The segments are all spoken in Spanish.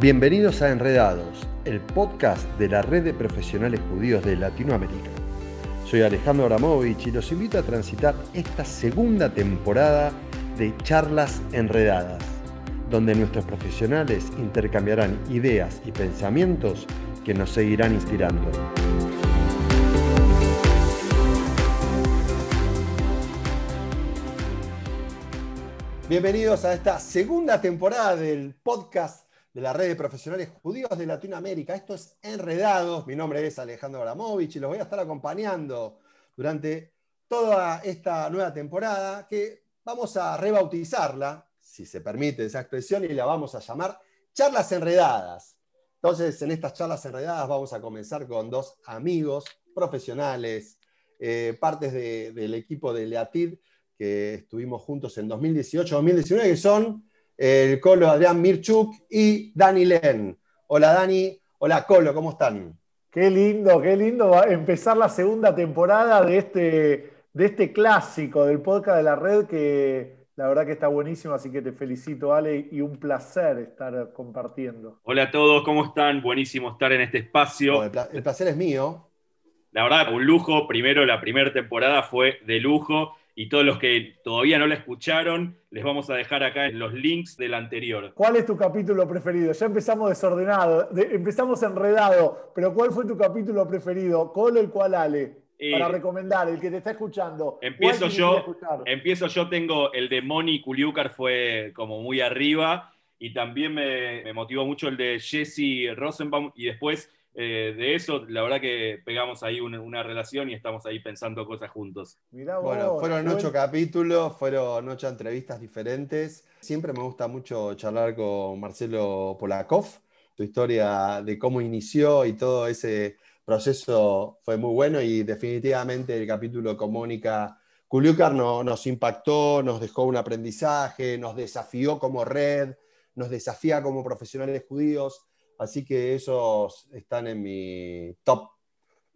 Bienvenidos a Enredados, el podcast de la red de profesionales judíos de Latinoamérica. Soy Alejandro Abramovich y los invito a transitar esta segunda temporada de Charlas Enredadas, donde nuestros profesionales intercambiarán ideas y pensamientos que nos seguirán inspirando. Bienvenidos a esta segunda temporada del podcast de la red de profesionales judíos de Latinoamérica. Esto es Enredados. Mi nombre es Alejandro Abramovich y los voy a estar acompañando durante toda esta nueva temporada que vamos a rebautizarla, si se permite esa expresión, y la vamos a llamar Charlas Enredadas. Entonces, en estas charlas enredadas vamos a comenzar con dos amigos profesionales, eh, partes del equipo de Leatid que estuvimos juntos en 2018-2019, que son el Colo Adrián Mirchuk y Dani Len. Hola Dani, hola Colo, ¿cómo están? Qué lindo, qué lindo empezar la segunda temporada de este, de este clásico del podcast de la red que la verdad que está buenísimo, así que te felicito Ale y un placer estar compartiendo. Hola a todos, ¿cómo están? Buenísimo estar en este espacio. el placer es mío. La verdad, un lujo. Primero, la primera temporada fue de lujo y todos los que todavía no la escucharon, les vamos a dejar acá en los links del anterior. ¿Cuál es tu capítulo preferido? Ya empezamos desordenado, empezamos enredado, pero ¿cuál fue tu capítulo preferido? ¿Cuál el cual Ale? Eh, para recomendar, el que te está escuchando. Empiezo yo, empiezo yo, tengo el de Moni Kuliukar, fue como muy arriba, y también me, me motivó mucho el de Jesse Rosenbaum, y después eh, de eso, la verdad que pegamos ahí una, relación y estamos ahí pensando cosas juntos. bueno, fueron ocho capítulos, fueron ocho entrevistas diferentes. Siempre me gusta mucho charlar con Marcelo Polakov, tu historia de cómo inició y todo ese proceso fue muy bueno y definitivamente el capítulo con Mónica Kuliukar no, nos impactó, nos dejó un aprendizaje, nos desafió como red, nos desafía como profesionales judíos Así que esos están en mi top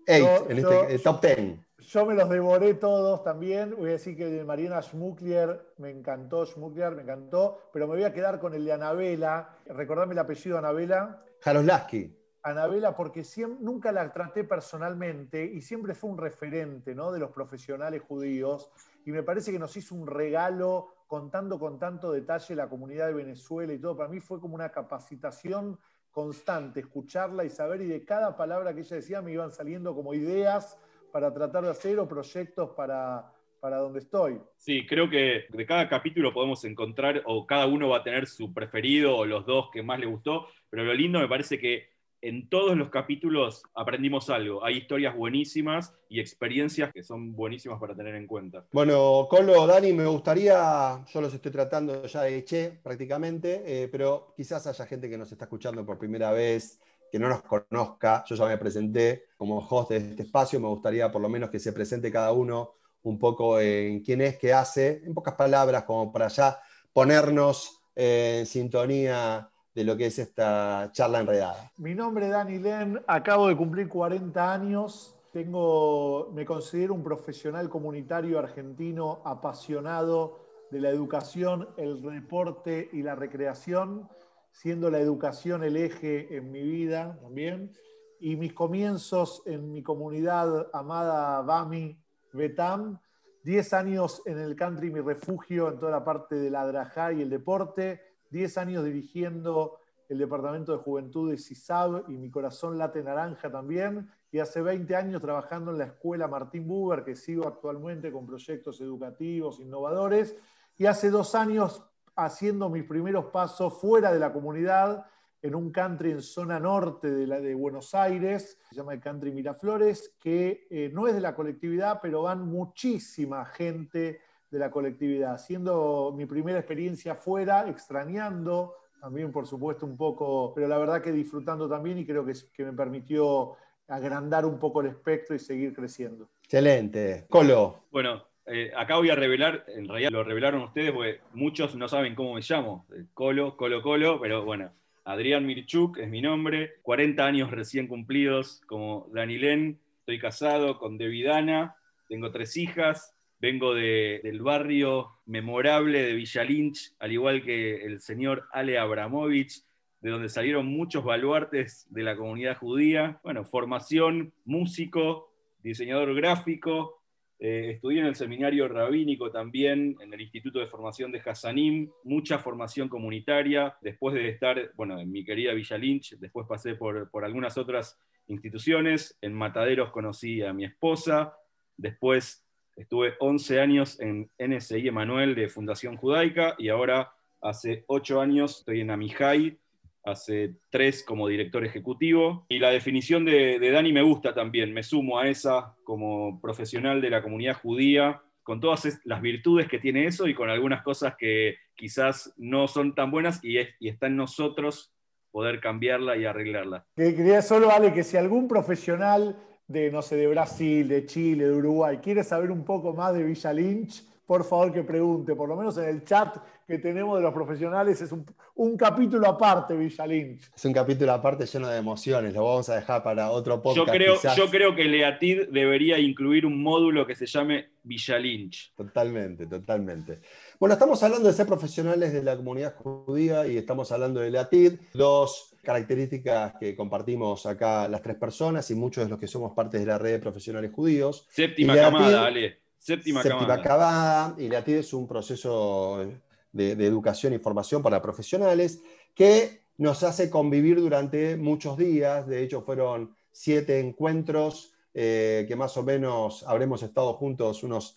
8, en este top 10. Yo me los devoré todos también. Voy a decir que de Mariana Schmucklier me encantó, Schmucklier me encantó, pero me voy a quedar con el de Anabela. Recordame el apellido Anabela. Jaroslaski. Anabela, porque nunca la traté personalmente y siempre fue un referente ¿no? de los profesionales judíos. Y me parece que nos hizo un regalo contando con tanto detalle la comunidad de Venezuela y todo. Para mí fue como una capacitación constante, escucharla y saber, y de cada palabra que ella decía me iban saliendo como ideas para tratar de hacer o proyectos para, para donde estoy. Sí, creo que de cada capítulo podemos encontrar, o cada uno va a tener su preferido, o los dos que más le gustó, pero lo lindo me parece que en todos los capítulos aprendimos algo. Hay historias buenísimas y experiencias que son buenísimas para tener en cuenta. Bueno, Colo, Dani, me gustaría, yo los estoy tratando ya de che prácticamente, eh, pero quizás haya gente que nos está escuchando por primera vez, que no nos conozca. Yo ya me presenté como host de este espacio, me gustaría por lo menos que se presente cada uno un poco en quién es, qué hace, en pocas palabras, como para ya ponernos en sintonía de lo que es esta charla enredada. Mi nombre es Dani Len, acabo de cumplir 40 años, tengo, me considero un profesional comunitario argentino apasionado de la educación, el deporte y la recreación, siendo la educación el eje en mi vida también. Y mis comienzos en mi comunidad amada Bami Betam, 10 años en el country, mi refugio en toda la parte de la drajá y el deporte, 10 años dirigiendo el Departamento de Juventud de CISAB y Mi Corazón Late Naranja también, y hace 20 años trabajando en la Escuela Martín Buber, que sigo actualmente con proyectos educativos, innovadores, y hace dos años haciendo mis primeros pasos fuera de la comunidad, en un country en zona norte de, la, de Buenos Aires, se llama el Country Miraflores, que eh, no es de la colectividad, pero van muchísima gente de la colectividad, siendo mi primera experiencia fuera, extrañando también, por supuesto, un poco, pero la verdad que disfrutando también y creo que, que me permitió agrandar un poco el espectro y seguir creciendo. Excelente. Colo. Bueno, eh, acá voy a revelar, en realidad lo revelaron ustedes porque muchos no saben cómo me llamo. Eh, Colo, Colo, Colo, pero bueno, Adrián Mirchuk es mi nombre, 40 años recién cumplidos como Danilén, estoy casado con Devidana, tengo tres hijas, Vengo del barrio memorable de Villa Lynch, al igual que el señor Ale Abramovich. de donde salieron muchos baluartes de la comunidad judía. Bueno, formación, músico, diseñador gráfico, eh, estudié en el seminario rabínico también, en el Instituto de Formación de Hassanim, mucha formación comunitaria. Después de estar, bueno, en mi querida Villa Lynch, después pasé por, por algunas otras instituciones. En Mataderos conocí a mi esposa. Después estuve 11 años en NSI Emanuel de Fundación Judaica y ahora hace 8 años estoy en Amijay, hace tres como director ejecutivo. Y la definición de, Dani me gusta también, me sumo a esa como profesional de la comunidad judía, con todas las virtudes que tiene eso y con algunas cosas que quizás no son tan buenas y, y está en nosotros poder cambiarla y arreglarla. Quería solo, Ale, que si algún profesional de, no sé, de Brasil, de Chile, de Uruguay, quiere saber un poco más de Villa Lynch, por favor que pregunte, por lo menos en el chat que tenemos de los profesionales, es un, capítulo aparte, Villa Lynch. Es un capítulo aparte lleno de emociones, lo vamos a dejar para otro podcast. Yo creo, yo creo que Leatid debería incluir un módulo que se llame Villa Lynch. Totalmente, totalmente. Bueno, estamos hablando de ser profesionales de la comunidad judía y estamos hablando de Leatid, dos características que compartimos acá las tres personas y muchos de los que somos parte de la red de profesionales judíos. Séptima camada, Ale. Séptima, Séptima camada. Y Leatid es un proceso de, educación y formación para profesionales que nos hace convivir durante muchos días. De hecho, fueron siete encuentros eh, que más o menos habremos estado juntos unos,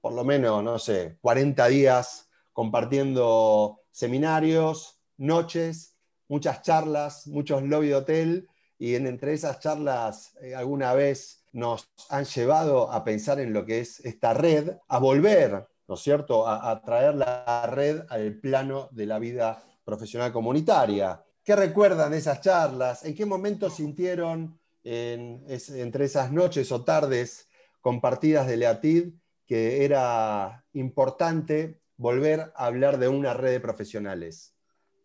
por lo menos, no sé, 40 días compartiendo seminarios, noches, muchas charlas, muchos lobby de hotel. Y entre esas charlas, eh, alguna vez nos han llevado a pensar en lo que es esta red, a volver ¿no es cierto?, a, traer la red al plano de la vida profesional comunitaria. ¿Qué recuerdan de esas charlas? ¿En qué momento sintieron entre esas noches o tardes compartidas de Leatid que era importante volver a hablar de una red de profesionales?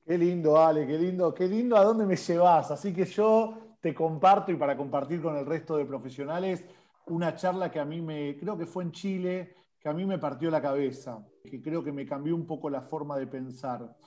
Qué lindo, Ale, qué lindo, qué lindo a dónde me llevas. Así que yo te comparto y para compartir con el resto de profesionales una charla que a mí me, creo que fue en Chile, que a mí me partió la cabeza, que creo que me cambió un poco la forma de pensar.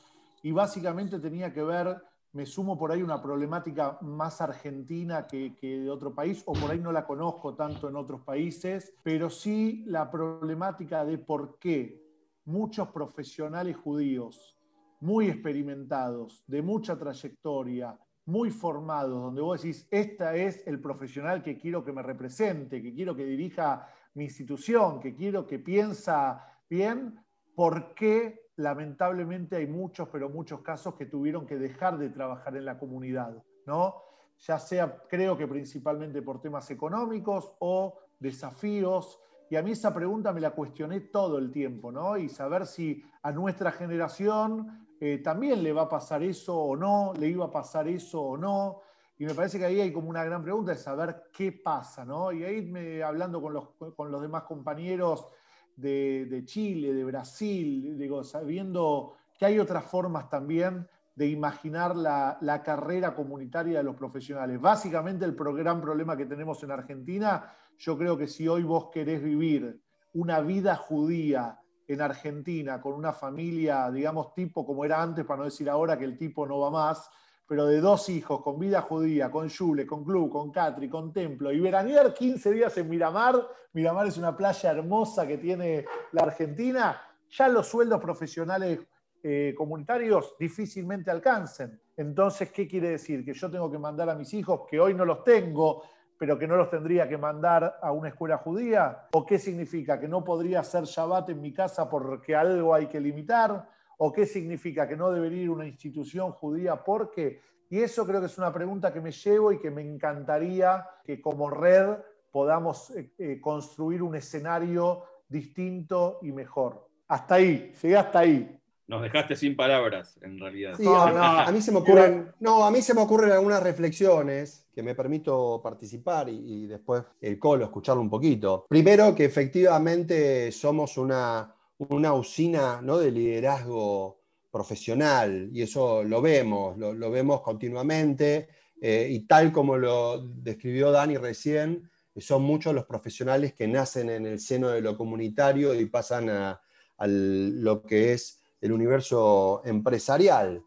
Y básicamente tenía que ver, me sumo por ahí una problemática más argentina que, de otro país, o por ahí no la conozco tanto en otros países, pero sí la problemática de por qué muchos profesionales judíos muy experimentados, de mucha trayectoria, muy formados, donde vos decís, este es el profesional que quiero que me represente, que quiero que dirija mi institución, que quiero que piensa bien, ¿por qué lamentablemente hay muchos, pero muchos casos que tuvieron que dejar de trabajar en la comunidad? ¿no? Ya sea, creo que principalmente por temas económicos o desafíos. Y a mí esa pregunta me la cuestioné todo el tiempo, ¿no? Y saber si a nuestra generación eh, también le va a pasar eso o no, le iba a pasar eso o no. Y me parece que ahí hay como una gran pregunta de saber qué pasa, ¿no? Y ahí me, hablando con los, con los demás compañeros de, Chile, de Brasil, digo, sabiendo que hay otras formas también de imaginar la, la, carrera comunitaria de los profesionales. Básicamente el gran problema que tenemos en Argentina, yo creo que si hoy vos querés vivir una vida judía en Argentina con una familia, digamos, tipo como era antes, para no decir ahora que el tipo no va más, pero de dos hijos, con vida judía, con Yule, con club, con Catri, con templo, y veranear 15 días en Miramar, Miramar es una playa hermosa que tiene la Argentina, ya los sueldos profesionales eh, comunitarios difícilmente alcancen. Entonces, ¿qué quiere decir? Que yo tengo que mandar a mis hijos, que hoy no los tengo, pero que no los tendría que mandar a una escuela judía? ¿O qué significa? ¿Que no podría hacer Shabbat en mi casa porque algo hay que limitar? ¿O qué significa que no debería ir a una institución judía porque? Y eso creo que es una pregunta que me llevo y que me encantaría que como red podamos eh, eh, construir un escenario distinto y mejor. Hasta ahí, llegué hasta ahí. Nos dejaste sin palabras, en realidad. a, mí se me ocurren, no, a mí se me ocurren algunas reflexiones que me permito participar y, y después el colo escucharlo un poquito. Primero, que efectivamente somos una, una usina ¿no? de liderazgo profesional, y eso lo vemos, lo, vemos continuamente, eh, y tal como lo describió Dani recién, son muchos los profesionales que nacen en el seno de lo comunitario y pasan a, lo que es el universo empresarial.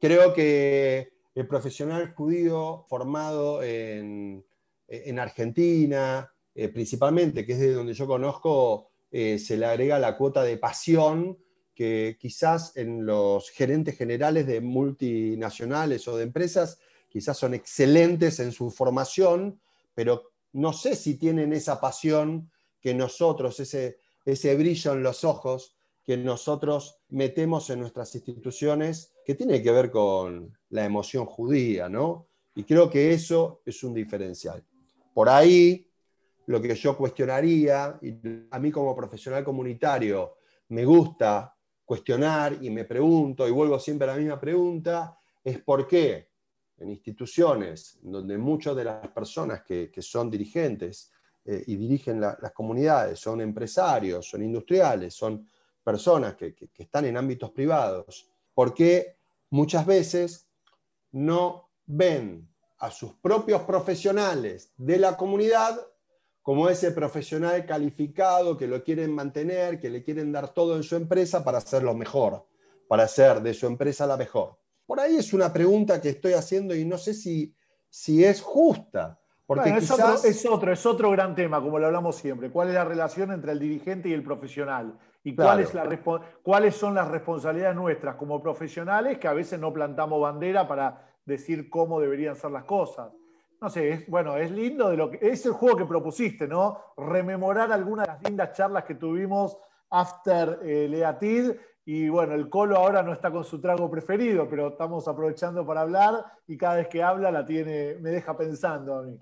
Creo que el profesional judío formado en, Argentina, eh, principalmente, que es de donde yo conozco, eh, se le agrega la cuota de pasión que quizás en los gerentes generales de multinacionales o de empresas quizás son excelentes en su formación, pero no sé si tienen esa pasión que nosotros, ese, ese brillo en los ojos que nosotros metemos en nuestras instituciones, que tiene que ver con la emoción judía, ¿no? Y creo que eso es un diferencial. Por ahí, lo que yo cuestionaría, y a mí como profesional comunitario me gusta cuestionar y me pregunto, y vuelvo siempre a la misma pregunta, es por qué en instituciones donde muchas de las personas que, son dirigentes eh, y dirigen las comunidades son empresarios, son industriales, son personas que, están en ámbitos privados, por qué muchas veces no ven a sus propios profesionales de la comunidad como ese profesional calificado que lo quieren mantener, que le quieren dar todo en su empresa para hacerlo mejor, para hacer de su empresa la mejor. Por ahí es una pregunta que estoy haciendo y no sé si, si es justa. Porque es, otro, es, otro, es otro gran tema, como lo hablamos siempre. ¿Cuál es la relación entre el dirigente y el profesional? ¿Y cuál es la, cuáles son las responsabilidades nuestras como profesionales que a veces no plantamos bandera para decir cómo deberían ser las cosas? No sé, es, bueno, es lindo de lo que. Es el juego que propusiste, ¿no? Rememorar algunas de las lindas charlas que tuvimos after eh, Leatid y bueno, el Colo ahora no está con su trago preferido, pero estamos aprovechando para hablar y cada vez que habla la tiene, me deja pensando a mí.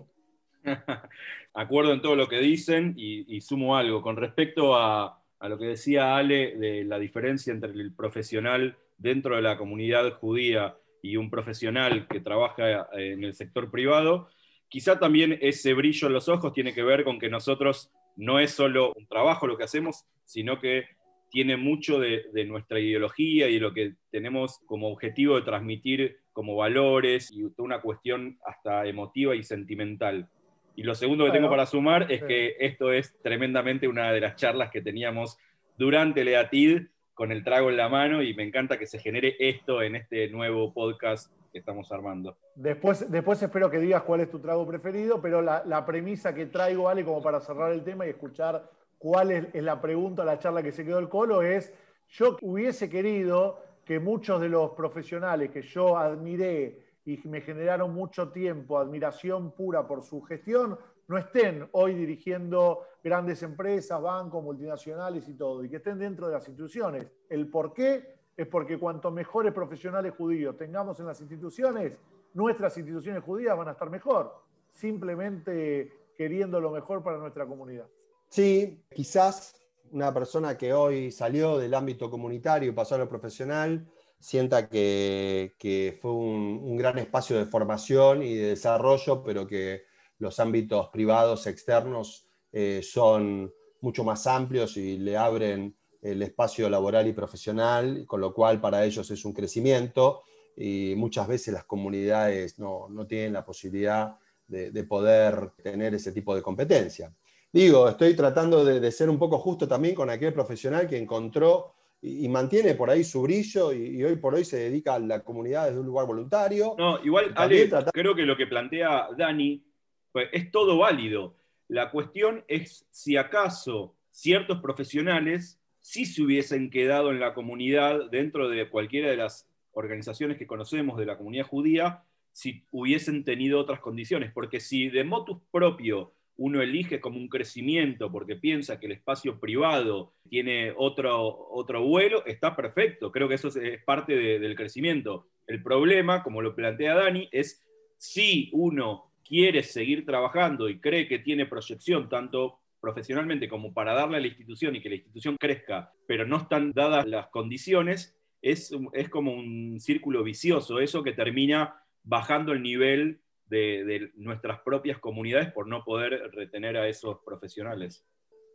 Acuerdo en todo lo que dicen y, sumo algo. Con respecto a, a, lo que decía Ale de la diferencia entre el profesional dentro de la comunidad judía y un profesional que trabaja en el sector privado, quizá también ese brillo en los ojos tiene que ver con que nosotros no es solo un trabajo lo que hacemos, sino que tiene mucho de, nuestra ideología y de lo que tenemos como objetivo de transmitir como valores y una cuestión hasta emotiva y sentimental. Y lo segundo que tengo para sumar es que esto es tremendamente una de las charlas que teníamos durante el EATID con el trago en la mano y me encanta que se genere esto en este nuevo podcast que estamos armando. Después, después espero que digas cuál es tu trago preferido, pero la, la premisa que traigo, vale como para cerrar el tema y escuchar cuál es, la pregunta, la charla que se quedó el colo, es, yo hubiese querido que muchos de los profesionales que yo admiré y me generaron mucho tiempo, admiración pura por su gestión, no estén hoy dirigiendo grandes empresas, bancos, multinacionales y todo, y que estén dentro de las instituciones. El por qué es porque cuanto mejores profesionales judíos tengamos en las instituciones, nuestras instituciones judías van a estar mejor, simplemente queriendo lo mejor para nuestra comunidad. Sí, quizás una persona que hoy salió del ámbito comunitario y pasó a lo profesional sienta que, fue un, gran espacio de formación y de desarrollo, pero que los ámbitos privados externos eh, son mucho más amplios y le abren el espacio laboral y profesional, con lo cual para ellos es un crecimiento y muchas veces las comunidades no, tienen la posibilidad de poder tener ese tipo de competencia. Digo, estoy tratando de, ser un poco justo también con aquel profesional que encontró y, mantiene por ahí su brillo y, hoy por hoy se dedica a la comunidad desde un lugar voluntario. No, igual, Ale, creo que lo que plantea Dani pues, es todo válido. La cuestión es si acaso ciertos profesionales sí se hubiesen quedado en la comunidad dentro de cualquiera de las organizaciones que conocemos de la comunidad judía, si hubiesen tenido otras condiciones. Porque si de motus propio uno elige como un crecimiento porque piensa que el espacio privado tiene otro, otro vuelo, está perfecto. Creo que eso es, parte del crecimiento. El problema, como lo plantea Dani, es si uno quiere seguir trabajando y cree que tiene proyección tanto profesionalmente como para darle a la institución y que la institución crezca, pero no están dadas las condiciones, es, es como un círculo vicioso, eso que termina bajando el nivel de, nuestras propias comunidades por no poder retener a esos profesionales.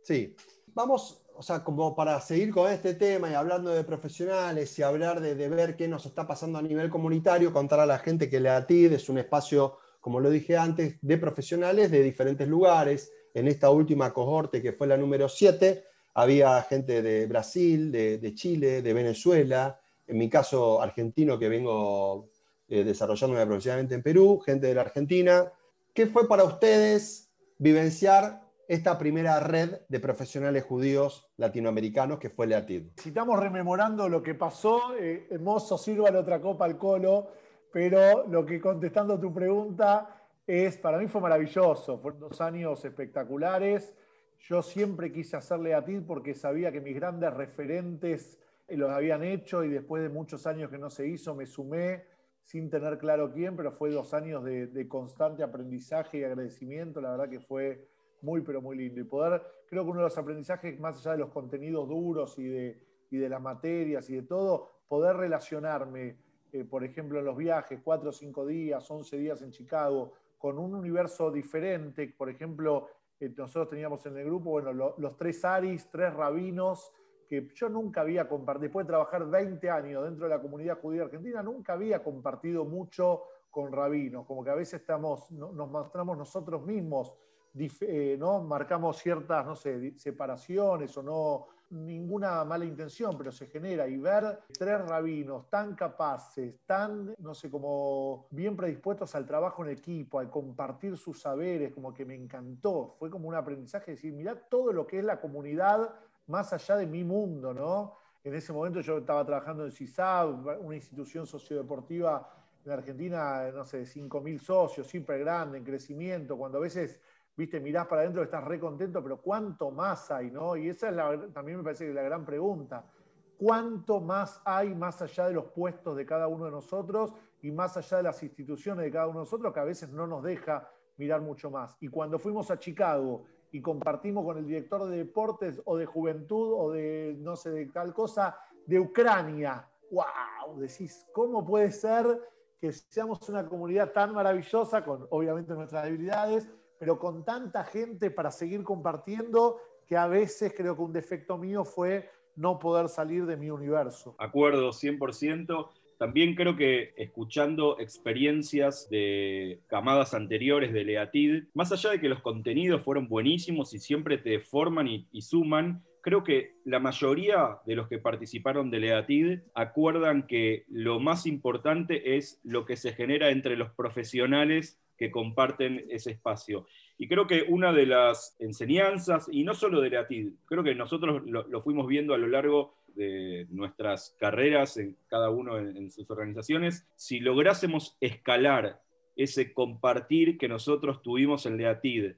Sí, vamos, o sea, como para seguir con este tema y hablando de profesionales y hablar de, ver qué nos está pasando a nivel comunitario, contar a la gente que la ATID es un espacio, como lo dije antes, de profesionales de diferentes lugares. En esta última cohorte, que fue la número 7, había gente de Brasil, de, Chile, de Venezuela, en mi caso argentino que vengo eh, desarrollándome profesionalmente en Perú, gente de la Argentina. ¿Qué fue para ustedes vivenciar esta primera red de profesionales judíos latinoamericanos que fue LEATID? Si estamos rememorando lo que pasó, eh, hermoso sirva la otra copa al colo, pero lo que contestando tu pregunta es, para mí fue maravilloso, fueron dos años espectaculares. Yo siempre quise hacer LEATID porque sabía que mis grandes referentes los habían hecho y después de muchos años que no se hizo, me sumé sin tener claro quién, pero fue dos años de, constante aprendizaje y agradecimiento. La verdad que fue muy, pero muy lindo. Y poder, creo que uno de los aprendizajes, más allá de los contenidos duros y de, y de las materias y de todo, poder relacionarme, eh, por ejemplo, en los viajes, cuatro o cinco días, once días en Chicago, con un universo diferente. Por ejemplo, eh, nosotros teníamos en el grupo, bueno, los tres Aris, tres rabinos, que yo nunca había compartido, después de trabajar 20 años dentro de la comunidad judía argentina, nunca había compartido mucho con rabinos, como que a veces estamos, nos mostramos nosotros mismos, eh, ¿no? marcamos ciertas, no sé, separaciones o no, ninguna mala intención, pero se genera y ver tres rabinos tan capaces, tan, no sé, como bien predispuestos al trabajo en equipo, al compartir sus saberes, como que me encantó, fue como un aprendizaje, decir, mirá todo lo que es la comunidad más allá de mi mundo, ¿no? En ese momento yo estaba trabajando en CISAB, una institución sociodeportiva en Argentina, no sé, 5.000 socios, súper grande, en crecimiento, cuando a veces, viste, mirás para adentro, estás re contento, pero ¿cuánto más hay, no? Y esa también me parece que la gran pregunta. ¿Cuánto más hay más allá de los puestos de cada uno de nosotros y más allá de las instituciones de cada uno de nosotros que a veces no nos deja mirar mucho más? Y cuando fuimos a Chicago y compartimos con el director de deportes o de juventud o de no sé, de tal cosa, de Ucrania. ¡Wow! Decís, ¿cómo puede ser que seamos una comunidad tan maravillosa, con obviamente nuestras debilidades, pero con tanta gente para seguir compartiendo que a veces creo que un defecto mío fue no poder salir de mi universo. Acuerdo, 100%. También creo que escuchando experiencias de camadas anteriores de Leatid, más allá de que los contenidos fueron buenísimos y siempre te forman y, suman, creo que la mayoría de los que participaron de Leatid acuerdan que lo más importante es lo que se genera entre los profesionales que comparten ese espacio. Y creo que una de las enseñanzas, y no solo de Leatid, creo que nosotros lo, lo fuimos viendo a lo largo de nuestras carreras, en cada uno en, sus organizaciones, si lográsemos escalar ese compartir que nosotros tuvimos en Leatid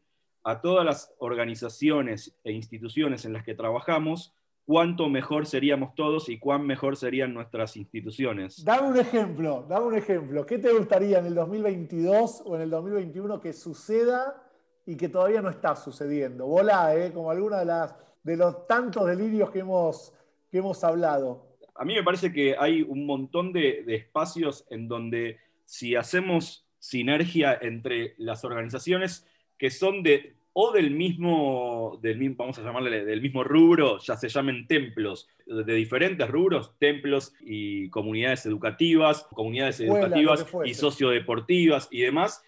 a todas las organizaciones e instituciones en las que trabajamos, cuánto mejor seríamos todos y cuán mejor serían nuestras instituciones. Dame un ejemplo, dame un ejemplo. ¿Qué te gustaría en el 2022 o en el 2021 que suceda y que todavía no está sucediendo? Volá, ¿eh? como alguna de, las, de los tantos delirios que hemos hemos hablado? A mí me parece que hay un montón de, espacios en donde si hacemos sinergia entre las organizaciones que son de o del mismo, del vamos a llamarle del mismo rubro, ya se llamen templos, de diferentes rubros, templos y comunidades educativas, comunidades educativas y sociodeportivas y demás,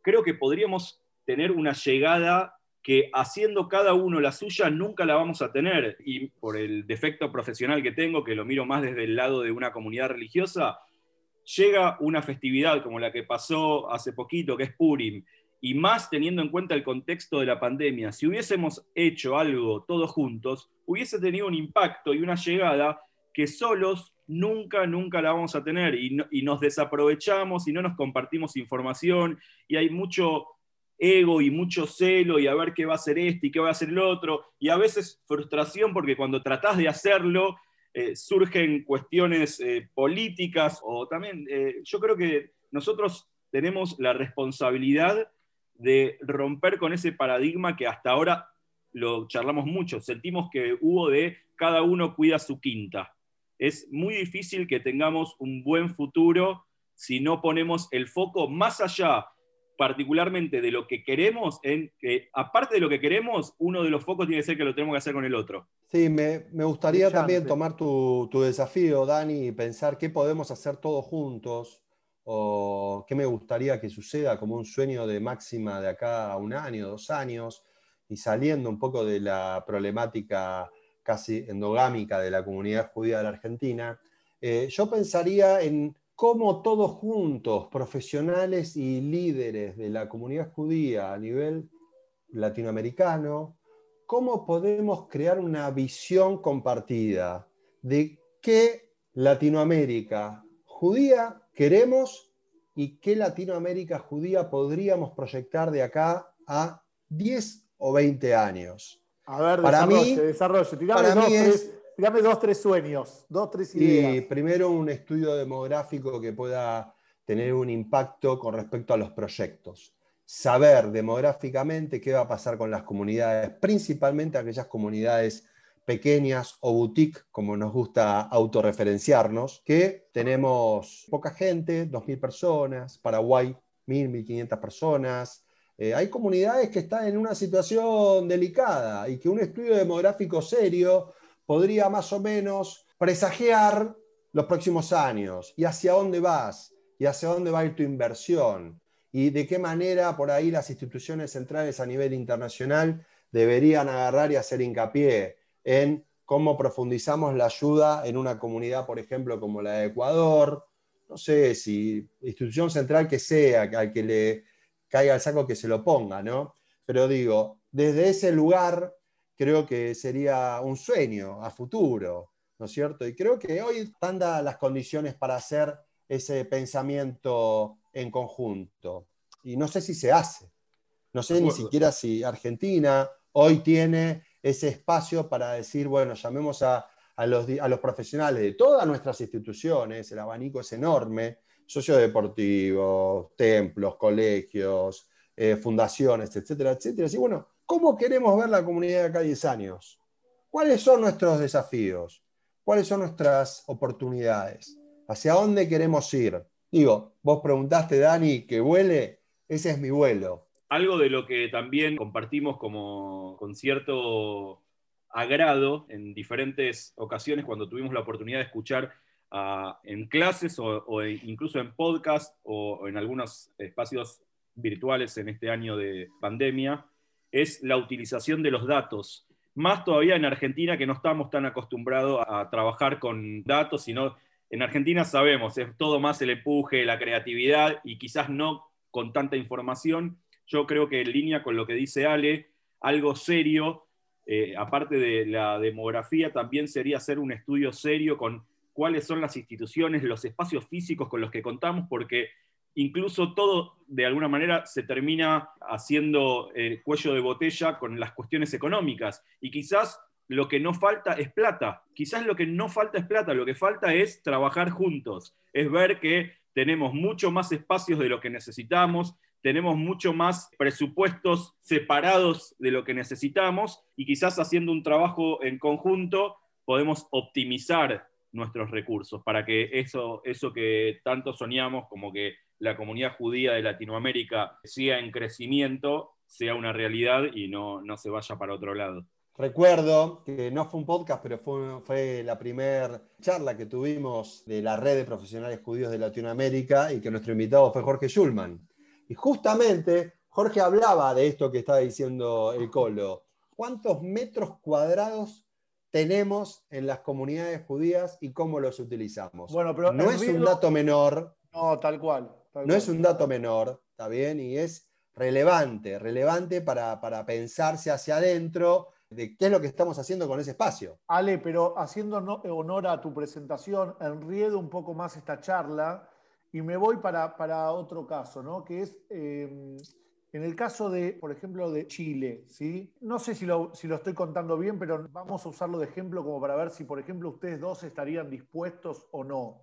creo que podríamos tener una llegada que haciendo cada uno la suya nunca la vamos a tener. Y por el defecto profesional que tengo, que lo miro más desde el lado de una comunidad religiosa, llega una festividad como la que pasó hace poquito, que es Purim, y más teniendo en cuenta el contexto de la pandemia, si hubiésemos hecho algo todos juntos, hubiese tenido un impacto y una llegada que solos nunca, nunca la vamos a tener. Y, y nos desaprovechamos y no nos compartimos información. Y hay mucho ego y mucho celo y a ver qué va a hacer este y qué va a hacer el otro, y a veces frustración porque cuando tratás de hacerlo eh, surgen cuestiones eh, políticas o también eh, yo creo que nosotros tenemos la responsabilidad de romper con ese paradigma que hasta ahora lo charlamos mucho, sentimos que hubo de cada uno cuida su quinta. Es muy difícil que tengamos un buen futuro si no ponemos el foco más allá particularmente de lo que queremos, en que aparte de lo que queremos, uno de los focos tiene que ser que lo tenemos que hacer con el otro. Sí, me, gustaría también tomar tu, desafío, Dani, y pensar qué podemos hacer todos juntos, o qué me gustaría que suceda como un sueño de máxima de acá a un año, dos años, y saliendo un poco de la problemática casi endogámica de la comunidad judía de la Argentina, Eh, yo pensaría en cómo todos juntos, profesionales y líderes de la comunidad judía a nivel latinoamericano, cómo podemos crear una visión compartida de qué Latinoamérica judía queremos y qué Latinoamérica judía podríamos proyectar de acá a 10 o 20 años. A ver, para mí, desarrolle. Tirame, dos, tres, dos, tres sueños, dos, tres ideas. Y primero un estudio demográfico que pueda tener un impacto con respecto a los proyectos. Saber demográficamente qué va a pasar con las comunidades, principalmente aquellas comunidades pequeñas o boutique, como nos gusta autorreferenciarnos, que tenemos poca gente, 2.000 personas, Paraguay 1.000, 1.500 personas, eh, hay comunidades que están en una situación delicada y que un estudio demográfico serio podría más o menos presagiar los próximos años y hacia dónde vas y hacia dónde va a ir tu inversión y de qué manera por ahí las instituciones centrales a nivel internacional deberían agarrar y hacer hincapié en cómo profundizamos la ayuda en una comunidad, por ejemplo, como la de Ecuador, no sé si institución central que sea, al que le caiga el saco que se lo ponga, ¿no? Pero digo, desde ese lugar creo que sería un sueño a futuro, ¿no es cierto? Y creo que hoy están dadas las condiciones para hacer ese pensamiento en conjunto. Y no sé si se hace. No sé ni siquiera si Argentina hoy tiene ese espacio para decir, bueno, llamemos a, los, a los profesionales de todas nuestras instituciones, el abanico es enorme, sociodeportivos, templos, colegios, eh, fundaciones, etcétera, etcétera. Y bueno, ¿cómo queremos ver la comunidad de acá 10 años? ¿Cuáles son nuestros desafíos? ¿Cuáles son nuestras oportunidades? ¿Hacia dónde queremos ir? Digo, vos preguntaste, Dani, que vuele, ese es mi vuelo. Algo de lo que también compartimos como con cierto agrado en diferentes ocasiones cuando tuvimos la oportunidad de escuchar en clases o, incluso en podcast o, en algunos espacios virtuales en este año de pandemia, es la utilización de los datos. Más todavía en Argentina que no estamos tan acostumbrados a trabajar con datos, sino en Argentina sabemos, es todo más el empuje, la creatividad y quizás no con tanta información. Yo creo que en línea con lo que dice Ale, algo serio, eh, aparte de la demografía, también sería hacer un estudio serio con cuáles son las instituciones, los espacios físicos con los que contamos, porque incluso todo de alguna manera se termina haciendo el cuello de botella con las cuestiones económicas. Y quizás lo que no falta es plata, quizás lo que no falta es plata, lo que falta es trabajar juntos, es ver que tenemos mucho más espacios de lo que necesitamos, tenemos mucho más presupuestos separados de lo que necesitamos y quizás haciendo un trabajo en conjunto podemos optimizar nuestros recursos, para que eso, eso que tanto soñamos, como que la comunidad judía de Latinoamérica siga en crecimiento, sea una realidad y no, no se vaya para otro lado. Recuerdo que no fue un podcast, pero fue, fue la primera charla que tuvimos de la red de profesionales judíos de Latinoamérica y que nuestro invitado fue Jorge Schulman. Y justamente Jorge hablaba de esto que estaba diciendo el Colo. ¿Cuántos metros cuadrados tenemos en las comunidades judías y cómo los utilizamos. Bueno, pero no es un dato menor. No, tal cual. No es un dato menor, ¿está bien? Y es relevante, relevante para, pensarse hacia adentro de qué es lo que estamos haciendo con ese espacio. Ale, pero haciendo honor a tu presentación, enriedo un poco más esta charla y me voy para, para otro caso, ¿no? Que es eh, en el caso de, por ejemplo, de Chile, ¿sí? no sé si lo, si lo estoy contando bien, pero vamos a usarlo de ejemplo como para ver si, por ejemplo, ustedes dos estarían dispuestos o no.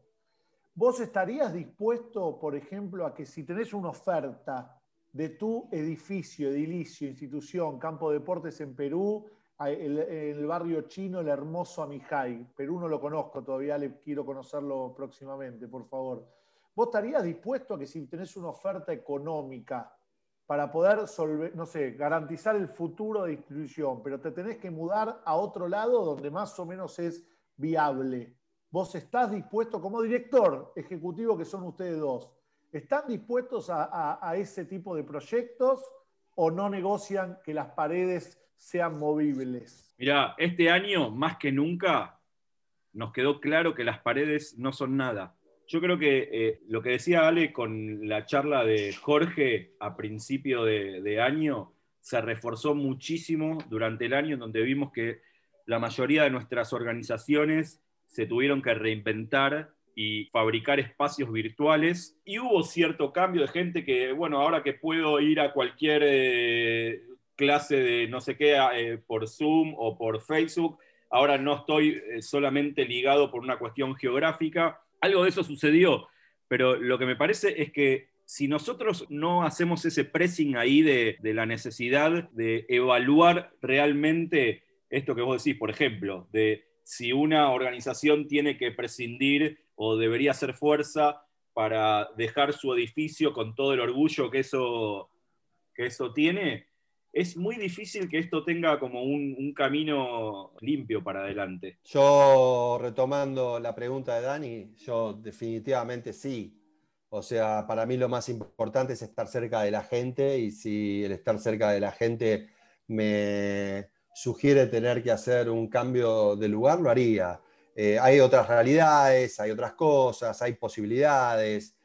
¿Vos estarías dispuesto, por ejemplo, a que si tenés una oferta de tu edificio, edilicio, institución, campo de deportes en Perú, en el barrio chino, el hermoso Amijay. Perú no lo conozco todavía, le quiero conocerlo próximamente, por favor. ¿Vos estarías dispuesto a que si tenés una oferta económica para poder, no sé, garantizar el futuro de distribución, pero te tenés que mudar a otro lado donde más o menos es viable. ¿Vos estás dispuesto, como director ejecutivo que son ustedes dos, están dispuestos a, ese tipo de proyectos o no negocian que las paredes sean movibles? Mira, este año, más que nunca, nos quedó claro que las paredes no son nada. Yo creo que eh, lo que decía Ale con la charla de Jorge a principio de, año se reforzó muchísimo durante el año donde vimos que la mayoría de nuestras organizaciones se tuvieron que reinventar y fabricar espacios virtuales. Y hubo cierto cambio de gente que, bueno, ahora que puedo ir a cualquier eh, clase de no sé qué eh, por Zoom o por Facebook, ahora no estoy solamente ligado por una cuestión geográfica algo de eso sucedió, pero lo que me parece es que si nosotros no hacemos ese pressing ahí de, la necesidad de evaluar realmente esto que vos decís, por ejemplo, de si una organización tiene que prescindir o debería hacer fuerza para dejar su edificio con todo el orgullo que eso, que eso tiene, es muy difícil que esto tenga como un, camino limpio para adelante. Yo, retomando la pregunta de Dani, yo definitivamente sí. O sea, para mí lo más importante es estar cerca de la gente y si el estar cerca de la gente me sugiere tener que hacer un cambio de lugar, lo haría. Eh, hay otras realidades, hay otras cosas, hay posibilidades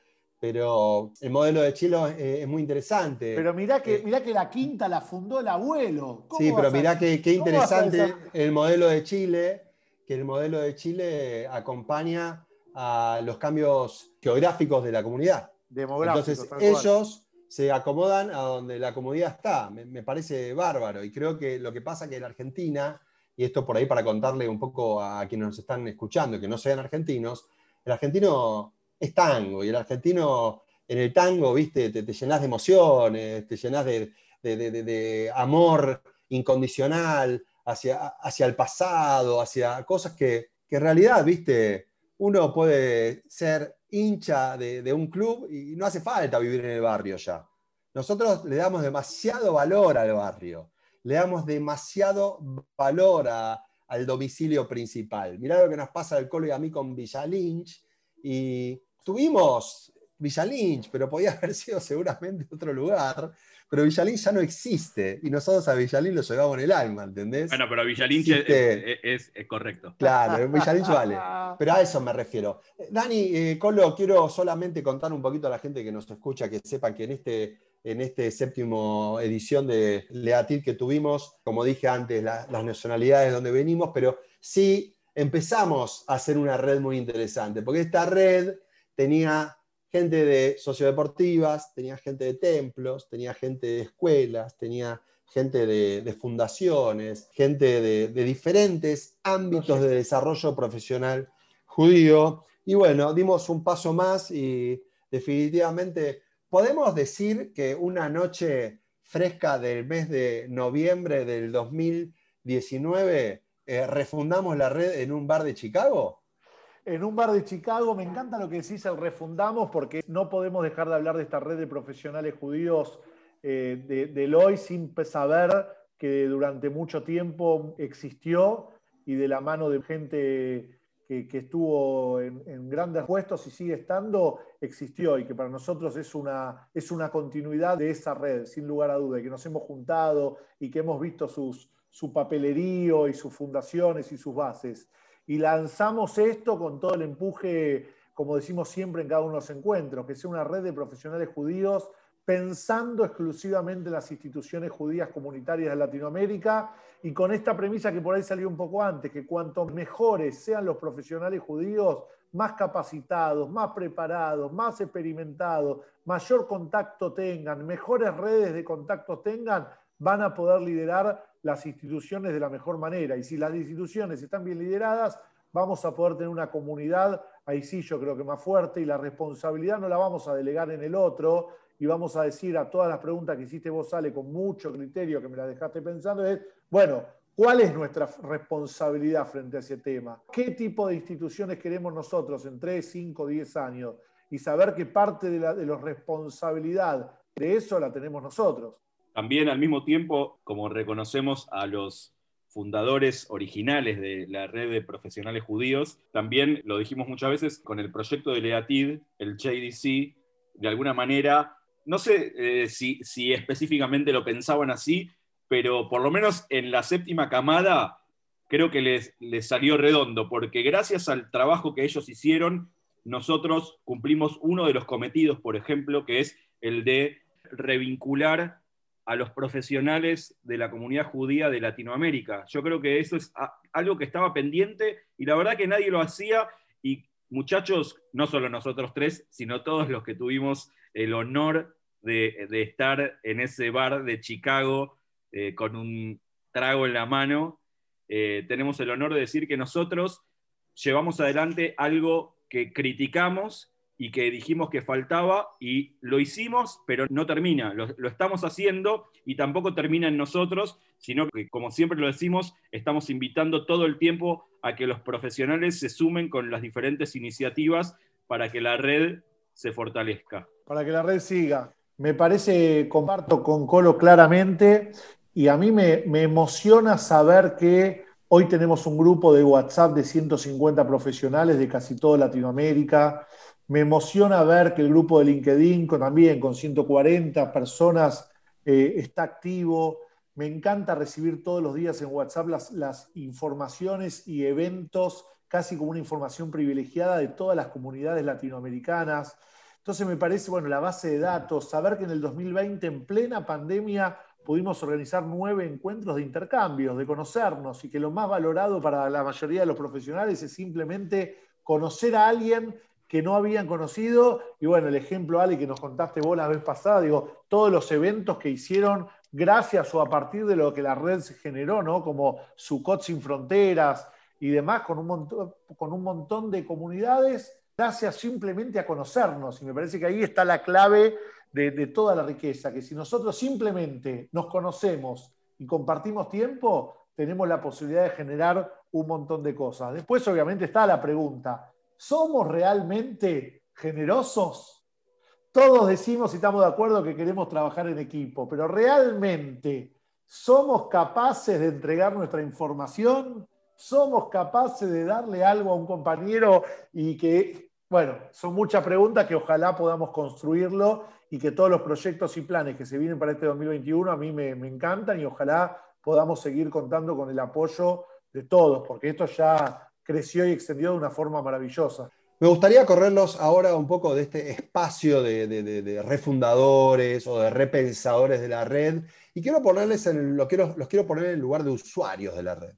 pero el modelo de Chile es, muy interesante. Pero mirá que, eh, mirá que la quinta la fundó el abuelo. Sí, pero mirá qué interesante el modelo de Chile, que el modelo de Chile acompaña a los cambios geográficos de la comunidad. Entonces ellos se acomodan a donde la comunidad está. Me, parece bárbaro. Y creo que lo que pasa es que en Argentina, y esto por ahí para contarle un poco a quienes nos están escuchando, que no sean argentinos, el argentino es tango. Y el argentino, en el tango, viste, te, llenas de emociones, te llenas de, amor incondicional hacia, hacia, el pasado, hacia cosas que, en realidad, viste, uno puede ser hincha de, un club y no hace falta vivir en el barrio ya. Nosotros le damos demasiado valor al barrio, le damos demasiado valor al domicilio principal. Mirá lo que nos pasa al Colo y a mí con Villa Lynch, y tuvimos Villa Lynch, pero podía haber sido seguramente otro lugar. Pero Villa Lynch ya no existe y nosotros a Villa Lynch lo llevamos en el alma, ¿entendés? Bueno, pero Villa Lynch es, correcto. Claro, Villa Lynch vale. Pero a eso me refiero. Dani, eh, Colo, quiero solamente contar un poquito a la gente que nos escucha, que sepan que en este, en este séptimo edición de Leatil que tuvimos, como dije antes, las nacionalidades donde venimos, pero sí empezamos a hacer una red muy interesante, porque esta red tenía gente de sociodeportivas, tenía gente de templos, tenía gente de escuelas, tenía gente de, fundaciones, gente de, diferentes ámbitos de desarrollo profesional judío. Y bueno, dimos un paso más y definitivamente podemos decir que una noche fresca del mes de noviembre del 2019 eh, refundamos la red en un bar de Chicago en un bar de Chicago. Me encanta lo que decís, el refundamos, porque no podemos dejar de hablar de esta red de profesionales judíos eh, de, del hoy sin saber que durante mucho tiempo existió y de la mano de gente que, estuvo en, grandes puestos y sigue estando, existió y que para nosotros es una, es una continuidad de esa red, sin lugar a duda, y que nos hemos juntado y que hemos visto sus, su papelerío y sus fundaciones y sus bases y lanzamos esto con todo el empuje, como decimos siempre en cada uno de los encuentros, que sea una red de profesionales judíos pensando exclusivamente en las instituciones judías comunitarias de Latinoamérica y con esta premisa que por ahí salió un poco antes, que cuanto mejores sean los profesionales judíos, más capacitados, más preparados, más experimentados, mayor contacto tengan, mejores redes de contacto tengan, van a poder liderar las instituciones de la mejor manera. Y si las instituciones están bien lideradas, vamos a poder tener una comunidad, ahí sí yo creo que más fuerte, y la responsabilidad no la vamos a delegar en el otro, y vamos a decir a todas las preguntas que hiciste vos, sale con mucho criterio, que me la dejaste pensando, es, bueno, ¿cuál es nuestra responsabilidad frente a ese tema? ¿Qué tipo de instituciones queremos nosotros en 3, 5, 10 años? Y saber que parte de la de la responsabilidad de eso la tenemos nosotros. También al mismo tiempo, como reconocemos a los fundadores originales de la red de profesionales judíos, también lo dijimos muchas veces con el proyecto de Leatid, el JDC, de alguna manera, no sé eh, si, específicamente lo pensaban así, pero por lo menos en la séptima camada creo que les, les salió redondo, porque gracias al trabajo que ellos hicieron, nosotros cumplimos uno de los cometidos, por ejemplo, que es el de revincular a los profesionales de la comunidad judía de Latinoamérica. Yo creo que eso es algo que estaba pendiente y la verdad que nadie lo hacía y muchachos, no solo nosotros tres, sino todos los que tuvimos el honor de, estar en ese bar de Chicago eh, con un trago en la mano, eh, tenemos el honor de decir que nosotros llevamos adelante algo que criticamos y que dijimos que faltaba y lo hicimos, pero no termina. Lo, estamos haciendo y tampoco termina en nosotros, sino que, como siempre lo decimos, estamos invitando todo el tiempo a que los profesionales se sumen con las diferentes iniciativas para que la red se fortalezca. Para que la red siga. Me parece, comparto con Colo claramente, y a mí me, me emociona saber que hoy tenemos un grupo de WhatsApp de 150 profesionales de casi toda Latinoamérica me emociona ver que el grupo de LinkedIn, con, también con 140 personas, eh, está activo. Me encanta recibir todos los días en WhatsApp las, informaciones y eventos, casi como una información privilegiada de todas las comunidades latinoamericanas. Entonces me parece, bueno, la base de datos, saber que en el 2020, en plena pandemia, pudimos organizar nueve encuentros de intercambios, de conocernos, y que lo más valorado para la mayoría de los profesionales es simplemente conocer a alguien que no habían conocido. Y bueno, el ejemplo, Ale, que nos contaste vos la vez pasada, digo, todos los eventos que hicieron gracias o a partir de lo que la red se generó, ¿no? Como Sucot sin fronteras y demás, con un, montón, con un montón de comunidades, gracias simplemente a conocernos. Y me parece que ahí está la clave de, de toda la riqueza, que si nosotros simplemente nos conocemos y compartimos tiempo, tenemos la posibilidad de generar un montón de cosas. Después, obviamente, está la pregunta, ¿Somos realmente generosos? Todos decimos y estamos de acuerdo que queremos trabajar en equipo, pero ¿realmente somos capaces de entregar nuestra información? ¿Somos capaces de darle algo a un compañero y que, bueno, son muchas preguntas que ojalá podamos construirlo y que todos los proyectos y planes que se vienen para este 2021 a mí me, me encantan y ojalá podamos seguir contando con el apoyo de todos, porque esto ya creció y extendió de una forma maravillosa. Me gustaría correrlos ahora un poco de este espacio de, refundadores o de repensadores de la red y quiero ponerles en, lo quiero, los quiero poner en lugar de usuarios de la red.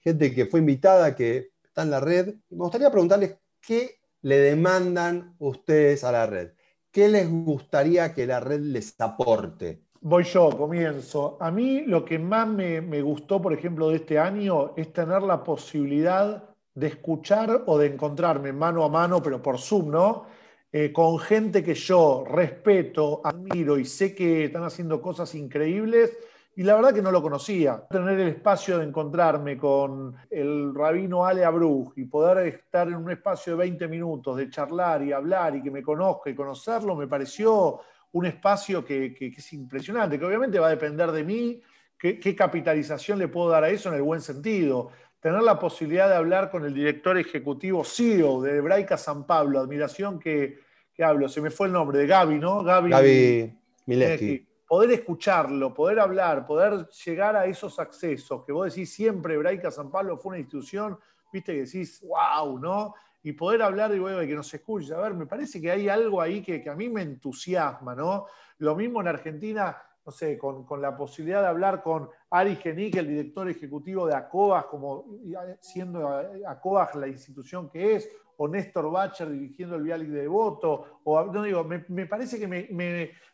Gente que fue invitada, que está en la red. Me gustaría preguntarles qué le demandan ustedes a la red. ¿Qué les gustaría que la red les aporte? Voy yo, comienzo. A mí lo que más me, me gustó, por ejemplo, de este año es tener la posibilidad de escuchar o de encontrarme mano a mano, pero por Zoom, ¿no? Eh, con gente que yo respeto, admiro y sé que están haciendo cosas increíbles y la verdad que no lo conocía. Tener el espacio de encontrarme con el rabino Ale Abruj y poder estar en un espacio de 20 minutos, de charlar y hablar y que me conozca y conocerlo, me pareció un espacio que, es impresionante, que obviamente va a depender de mí, qué, qué capitalización le puedo dar a eso en el buen sentido tener la posibilidad de hablar con el director ejecutivo CEO de Hebraica San Pablo, admiración que, hablo, se me fue el nombre, de Gaby, ¿no? Gaby, Gaby Mileski. Poder escucharlo, poder hablar, poder llegar a esos accesos, que vos decís siempre Hebraica San Pablo fue una institución, viste que decís, wow, ¿no? Y poder hablar y, bueno, que nos escuche. A ver, me parece que hay algo ahí que, que a mí me entusiasma, ¿no? Lo mismo en Argentina, no sé, con, la posibilidad de hablar con Ari Genick, el director ejecutivo de ACOAS, como siendo ACOAS la institución que es, o Néstor Bacher dirigiendo el Vialic de Voto, o no digo, me, parece que me,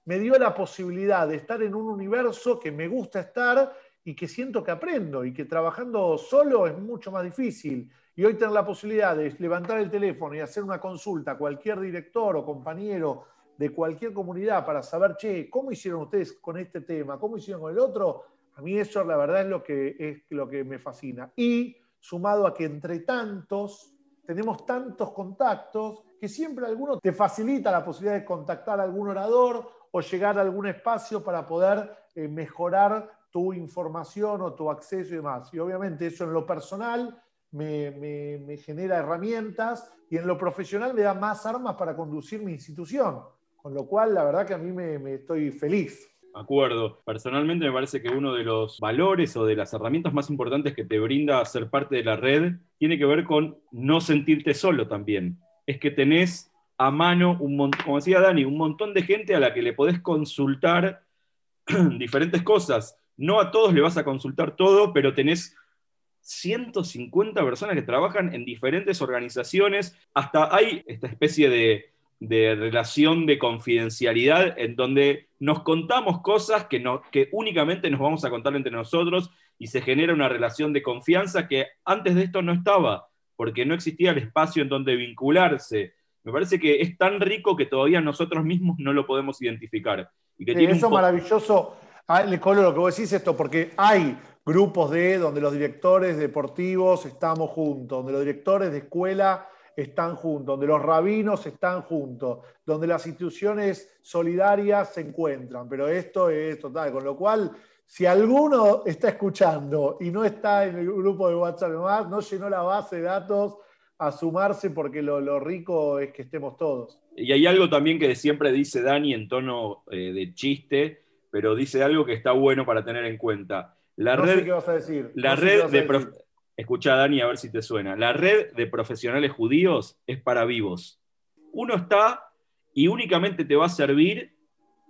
me, dio la posibilidad de estar en un universo que me gusta estar y que siento que aprendo y que trabajando solo es mucho más difícil. Y hoy tener la posibilidad de levantar el teléfono y hacer una consulta a cualquier director o compañero de cualquier comunidad para saber, che, ¿cómo hicieron ustedes con este tema? ¿Cómo hicieron con el otro? A mí eso la verdad es lo que, es lo que me fascina. Y sumado a que entre tantos tenemos tantos contactos que siempre alguno te facilita la posibilidad de contactar a algún orador o llegar a algún espacio para poder eh, mejorar tu información o tu acceso y demás. Y obviamente eso en lo personal me, me, genera herramientas y en lo profesional me da más armas para conducir mi institución. Con lo cual, la verdad que a mí me, estoy feliz. acuerdo. Personalmente me parece que uno de los valores o de las herramientas más importantes que te brinda ser parte de la red tiene que ver con no sentirte solo también. Es que tenés a mano, un como decía Dani, un montón de gente a la que le podés consultar diferentes cosas. No a todos le vas a consultar todo, pero tenés 150 personas que trabajan en diferentes organizaciones. Hasta hay esta especie de de relación de confidencialidad en donde nos contamos cosas que, no, que únicamente nos vamos a contar entre nosotros y se genera una relación de confianza que antes de esto no estaba, porque no existía el espacio en donde vincularse. Me parece que es tan rico que todavía nosotros mismos no lo podemos identificar. Y que eso es maravilloso, ah, Le Colo, lo que vos decís esto, porque hay grupos de donde los directores deportivos estamos juntos, donde los directores de escuela están juntos, donde los rabinos están juntos, donde las instituciones solidarias se encuentran. Pero esto es total, con lo cual, si alguno está escuchando y no está en el grupo de WhatsApp más, no llenó la base de datos, a sumarse porque lo, rico es que estemos todos. Y hay algo también que siempre dice Dani en tono eh, de chiste, pero dice algo que está bueno para tener en cuenta. La red, qué vas a decir. La red de Escucha, Dani, a ver si te suena. La red de profesionales judíos es para vivos. Uno está y únicamente te va a servir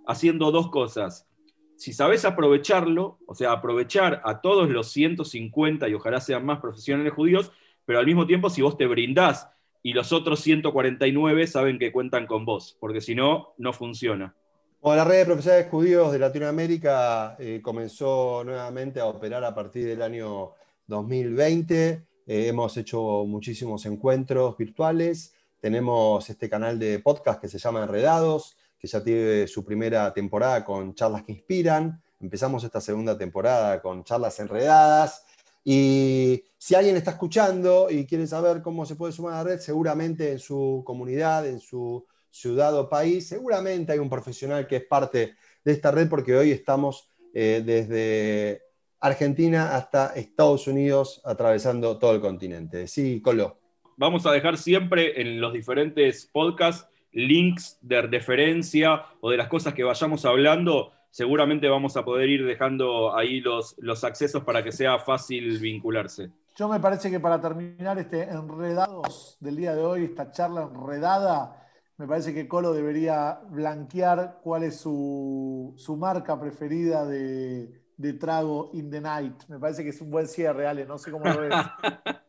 haciendo dos cosas. Si sabes aprovecharlo, o sea, aprovechar a todos los 150 y ojalá sean más profesionales judíos, pero al mismo tiempo si vos te brindás y los otros 149 saben que cuentan con vos, porque si no, no funciona. la red de profesionales judíos de Latinoamérica eh, comenzó nuevamente a operar a partir del año 2020. Eh, hemos hecho muchísimos encuentros virtuales. Tenemos este canal de podcast que se llama Enredados, que ya tiene su primera temporada con charlas que inspiran. Empezamos esta segunda temporada con charlas enredadas. Y si alguien está escuchando y quiere saber cómo se puede sumar a la red, seguramente en su comunidad, en su ciudad o país, seguramente hay un profesional que es parte de esta red porque hoy estamos eh, desde Argentina hasta Estados Unidos, atravesando todo el continente. Sí, Colo. Vamos a dejar siempre en los diferentes podcasts links de referencia o de las cosas que vayamos hablando. Seguramente vamos a poder ir dejando ahí los, los accesos para que sea fácil vincularse. Yo me parece que para terminar este enredados del día de hoy, esta charla enredada, me parece que Colo debería blanquear cuál es su, su marca preferida de, de trago in the night. Me parece que es un buen cierre, Ale, no sé cómo lo ves.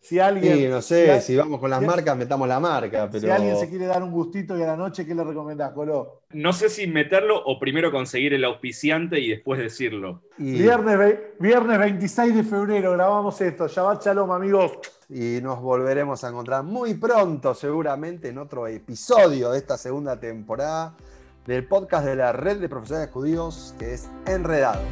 Si alguien. Sí, no sé, si, vamos con las marcas, metamos la marca. Pero... Si alguien se quiere dar un gustito y a la noche, ¿qué le recomendás, Colo? No sé si meterlo o primero conseguir el auspiciante y después decirlo. Viernes, viernes 26 de febrero grabamos esto. Shabbat Shalom, amigos. Y nos volveremos a encontrar muy pronto, seguramente, en otro episodio de esta segunda temporada del podcast de la red de profesores judíos que es Enredados.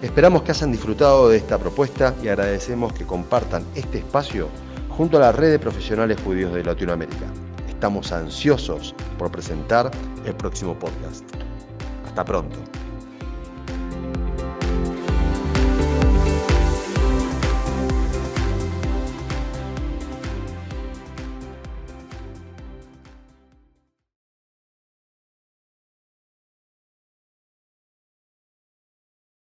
Esperamos que hayan disfrutado de esta propuesta y agradecemos que compartan este espacio junto a la red de profesionales judíos de Latinoamérica. Estamos ansiosos por presentar el próximo podcast. Hasta pronto.